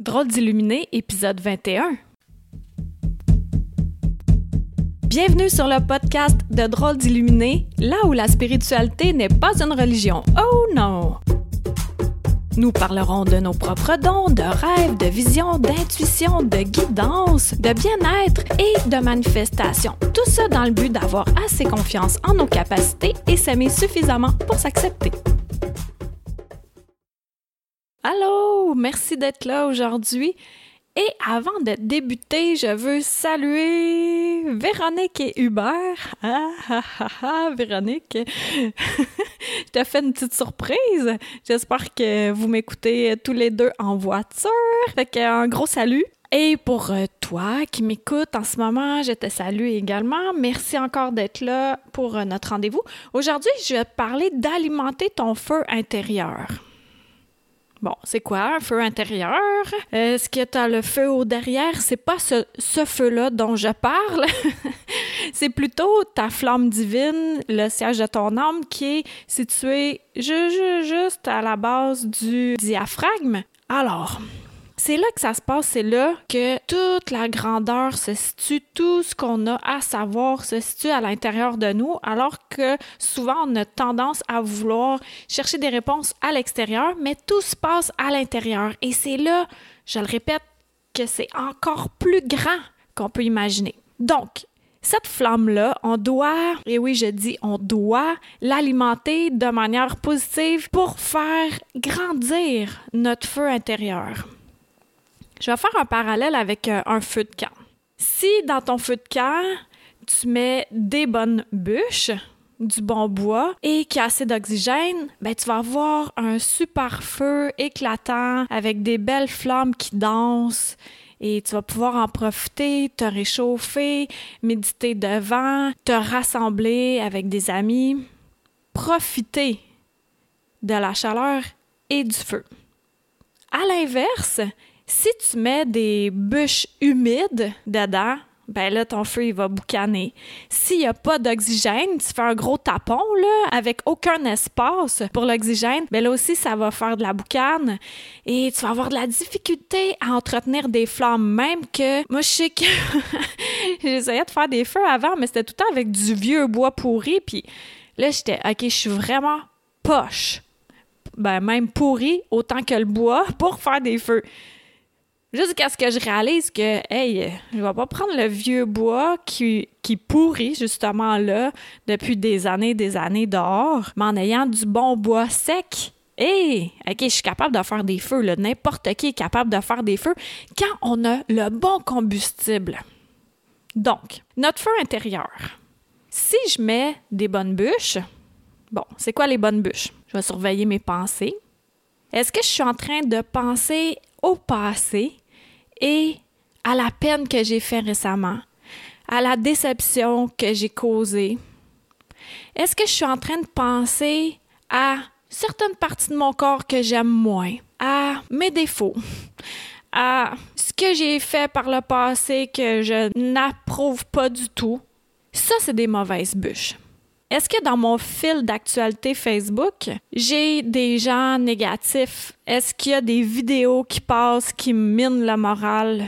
Drôle d'illuminé, épisode 21. Bienvenue sur le podcast de Drôle d'illuminé, là où la spiritualité n'est pas une religion. Oh non! Nous parlerons de nos propres dons, de rêves, de visions, d'intuition, de guidance, de bien-être et de manifestation. Tout ça dans le but d'avoir assez confiance en nos capacités et s'aimer suffisamment pour s'accepter. Allô, merci d'être là aujourd'hui. Et avant de débuter, je veux saluer Véronique et Hubert. Ah, ah, ah, ah Véronique, je te fais une petite surprise. J'espère que vous m'écoutez tous les deux en voiture. Fait qu'un gros salut. Et pour euh, toi qui m'écoutes en ce moment, je te salue également. Merci encore d'être là pour euh, notre rendez-vous. Aujourd'hui, je vais te parler d'alimenter ton feu intérieur. Bon, c'est quoi un feu intérieur? Est-ce que tu le feu au derrière? C'est pas ce, ce feu-là dont je parle. c'est plutôt ta flamme divine, le siège de ton âme qui est situé juste à la base du diaphragme. Alors, c'est là que ça se passe, c'est là que toute la grandeur se situe, tout ce qu'on a à savoir se situe à l'intérieur de nous, alors que souvent on a tendance à vouloir chercher des réponses à l'extérieur, mais tout se passe à l'intérieur. Et c'est là, je le répète, que c'est encore plus grand qu'on peut imaginer. Donc, cette flamme-là, on doit, et oui, je dis on doit, l'alimenter de manière positive pour faire grandir notre feu intérieur. Je vais faire un parallèle avec euh, un feu de camp. Si dans ton feu de camp, tu mets des bonnes bûches, du bon bois et qui a assez d'oxygène, ben tu vas avoir un super feu éclatant avec des belles flammes qui dansent et tu vas pouvoir en profiter, te réchauffer, méditer devant, te rassembler avec des amis, profiter de la chaleur et du feu. À l'inverse, si tu mets des bûches humides dedans, ben là, ton feu, il va boucaner. S'il n'y a pas d'oxygène, tu fais un gros tapon, là, avec aucun espace pour l'oxygène, ben là aussi, ça va faire de la boucane et tu vas avoir de la difficulté à entretenir des flammes, même que, moi, je sais que j'essayais de faire des feux avant, mais c'était tout le temps avec du vieux bois pourri, puis là, j'étais, OK, je suis vraiment poche. Ben, même pourri autant que le bois pour faire des feux. Jusqu'à ce que je réalise que, hey, je vais pas prendre le vieux bois qui, pourrit justement là depuis des années, des années dehors, mais en ayant du bon bois sec. Hey, OK, je suis capable de faire des feux. N'importe qui est capable de faire des feux quand on a le bon combustible. Donc, notre feu intérieur. Si je mets des bonnes bûches, bon, c'est quoi les bonnes bûches? Je vais surveiller mes pensées. Est-ce que je suis en train de penser au passé et à la peine que j'ai fait récemment, à la déception que j'ai causée? Est-ce que je suis en train de penser à certaines parties de mon corps que j'aime moins, à mes défauts, à ce que j'ai fait par le passé que je n'approuve pas du tout? Ça, c'est des mauvaises bûches. Est-ce que dans mon fil d'actualité Facebook, j'ai des gens négatifs? Est-ce qu'il y a des vidéos qui passent qui minent la morale?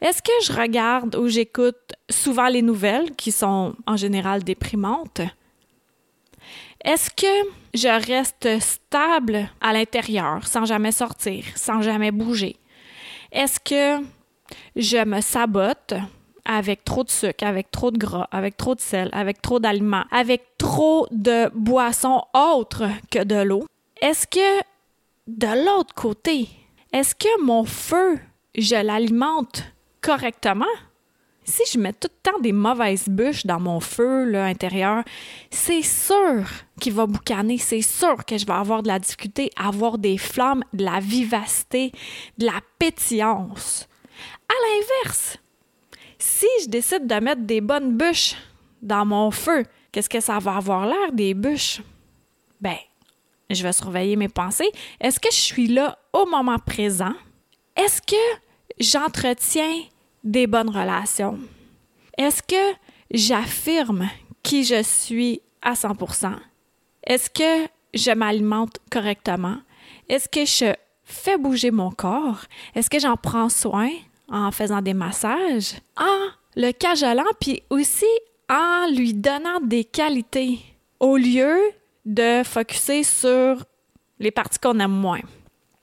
Est-ce que je regarde ou j'écoute souvent les nouvelles qui sont en général déprimantes? Est-ce que je reste stable à l'intérieur sans jamais sortir, sans jamais bouger? Est-ce que je me sabote? Avec trop de sucre, avec trop de gras, avec trop de sel, avec trop d'aliments, avec trop de boissons autres que de l'eau, est-ce que de l'autre côté, est-ce que mon feu, je l'alimente correctement? Si je mets tout le temps des mauvaises bûches dans mon feu là, intérieur, c'est sûr qu'il va boucaner, c'est sûr que je vais avoir de la difficulté à avoir des flammes, de la vivacité, de la pétillance. À l'inverse, si je décide de mettre des bonnes bûches dans mon feu, qu'est-ce que ça va avoir l'air des bûches? Ben, je vais surveiller mes pensées. Est-ce que je suis là au moment présent? Est-ce que j'entretiens des bonnes relations? Est-ce que j'affirme qui je suis à 100%? Est-ce que je m'alimente correctement? Est-ce que je fais bouger mon corps? Est-ce que j'en prends soin? En faisant des massages? En le cajolant, puis aussi en lui donnant des qualités au lieu de focuser sur les parties qu'on aime moins.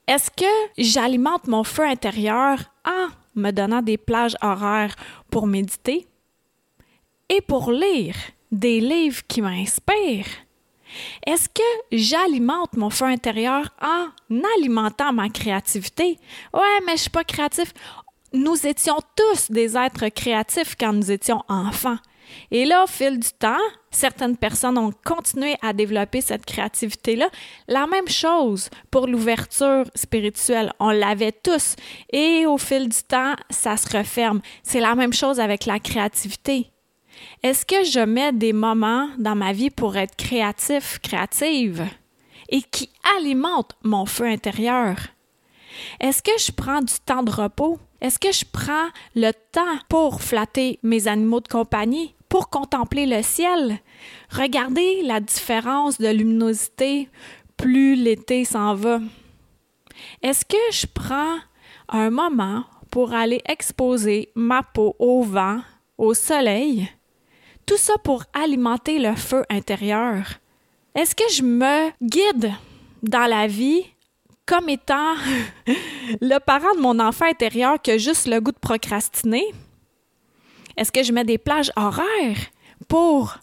Est-ce que j'alimente mon feu intérieur en me donnant des plages horaires pour méditer et pour lire des livres qui m'inspirent? Est-ce que j'alimente mon feu intérieur en alimentant ma créativité? Ouais, mais je suis pas créatif. Nous étions tous des êtres créatifs quand nous étions enfants. Et là, au fil du temps, certaines personnes ont continué à développer cette créativité-là. La même chose pour l'ouverture spirituelle. On l'avait tous. Et au fil du temps, ça se referme. C'est la même chose avec la créativité. Est-ce que je mets des moments dans ma vie pour être créatif, créative et qui alimentent mon feu intérieur? Est-ce que je prends du temps de repos? Est-ce que je prends le temps pour flatter mes animaux de compagnie, pour contempler le ciel? Regardez la différence de luminosité plus l'été s'en va. Est-ce que je prends un moment pour aller exposer ma peau au vent, au soleil? Tout ça pour alimenter le feu intérieur. Est-ce que je me guide dans la vie comme étant le parent de mon enfant intérieur qui a juste le goût de procrastiner? Est-ce que je mets des plages horaires pour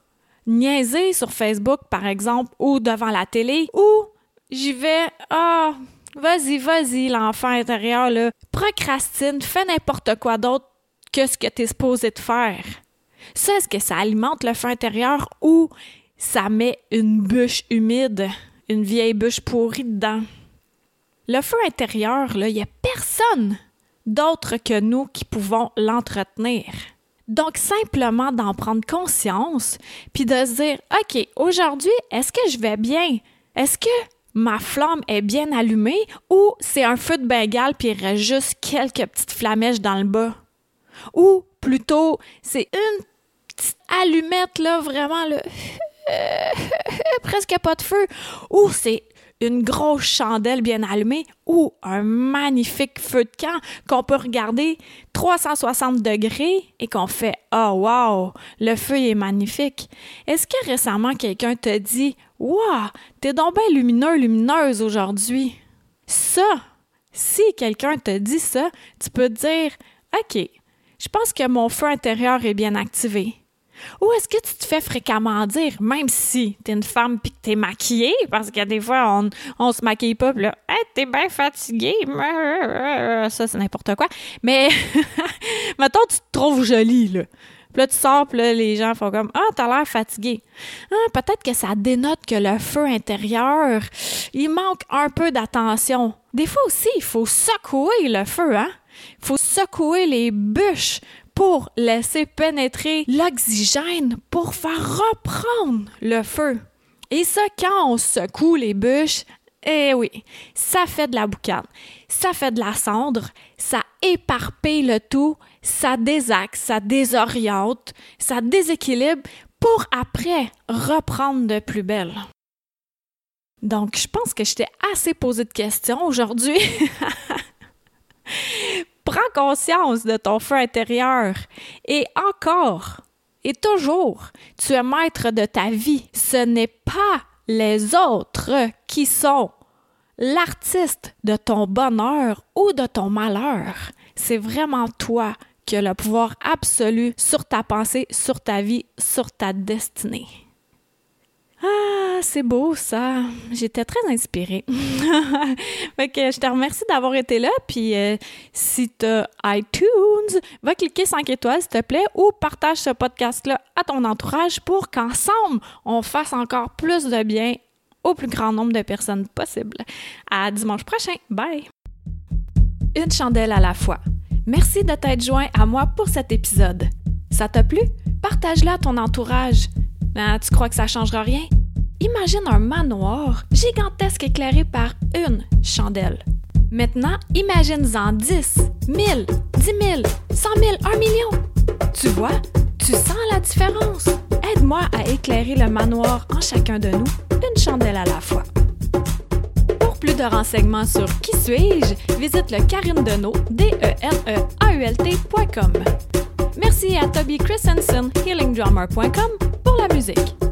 niaiser sur Facebook, par exemple, ou devant la télé, ou j'y vais, ah, vas-y, vas-y, l'enfant intérieur, là, procrastine, fais n'importe quoi d'autre que ce que tu es supposé de faire. Ça, est-ce que ça alimente le feu intérieur ou ça met une bûche humide, une vieille bûche pourrie dedans? Le feu intérieur, il n'y a personne d'autre que nous qui pouvons l'entretenir. Donc, simplement d'en prendre conscience, puis de se dire, OK, aujourd'hui, est-ce que je vais bien? Est-ce que ma flamme est bien allumée ou c'est un feu de bengale puis il reste juste quelques petites flamèches dans le bas? Ou plutôt, c'est une petite allumette, là, vraiment, là, presque pas de feu, ou c'est une grosse chandelle bien allumée ou un magnifique feu de camp qu'on peut regarder 360 degrés et qu'on fait Oh wow, le feu est magnifique. Est-ce que récemment quelqu'un te dit Wow, t'es donc bien lumineux, lumineuse aujourd'hui? Ça, si quelqu'un te dit ça, tu peux te dire OK, je pense que mon feu intérieur est bien activé. Ou est-ce que tu te fais fréquemment dire, même si t'es une femme puis que t'es maquillée, parce que des fois, on, on se maquille pas, pis là, hey, t'es bien fatiguée, ça, c'est n'importe quoi. Mais, mettons, tu te trouves jolie, là. Puis là, tu sors, puis là, les gens font comme Ah, t'as l'air fatigué. Ah, peut-être que ça dénote que le feu intérieur, il manque un peu d'attention. Des fois aussi, il faut secouer le feu, hein? Il faut secouer les bûches pour laisser pénétrer l'oxygène pour faire reprendre le feu. Et ça, quand on secoue les bûches, eh oui, ça fait de la boucane, ça fait de la cendre, ça éparpille le tout, ça désaxe, ça désoriente, ça déséquilibre pour après reprendre de plus belle. Donc, je pense que je t'ai assez posé de questions aujourd'hui. Prends conscience de ton feu intérieur. Et encore, et toujours, tu es maître de ta vie. Ce n'est pas les autres qui sont l'artiste de ton bonheur ou de ton malheur. C'est vraiment toi qui as le pouvoir absolu sur ta pensée, sur ta vie, sur ta destinée. Ah, c'est beau ça. J'étais très inspirée. fait je te remercie d'avoir été là. Puis euh, si tu as iTunes, va cliquer 5 étoiles s'il te plaît ou partage ce podcast-là à ton entourage pour qu'ensemble, on fasse encore plus de bien au plus grand nombre de personnes possible. À dimanche prochain. Bye! Une chandelle à la fois. Merci de t'être joint à moi pour cet épisode. Ça t'a plu? Partage-le à ton entourage. Ah, tu crois que ça changera rien? Imagine un manoir gigantesque éclairé par une chandelle. Maintenant, imagine-en 10, 1000, 10 000, 100 000, 1 million. Tu vois, tu sens la différence. Aide-moi à éclairer le manoir en chacun de nous, une chandelle à la fois plus de renseignements sur Qui suis-je, visite le carindenault, d e n e a u l Merci à Toby Christensen, healingdrummer.com, pour la musique.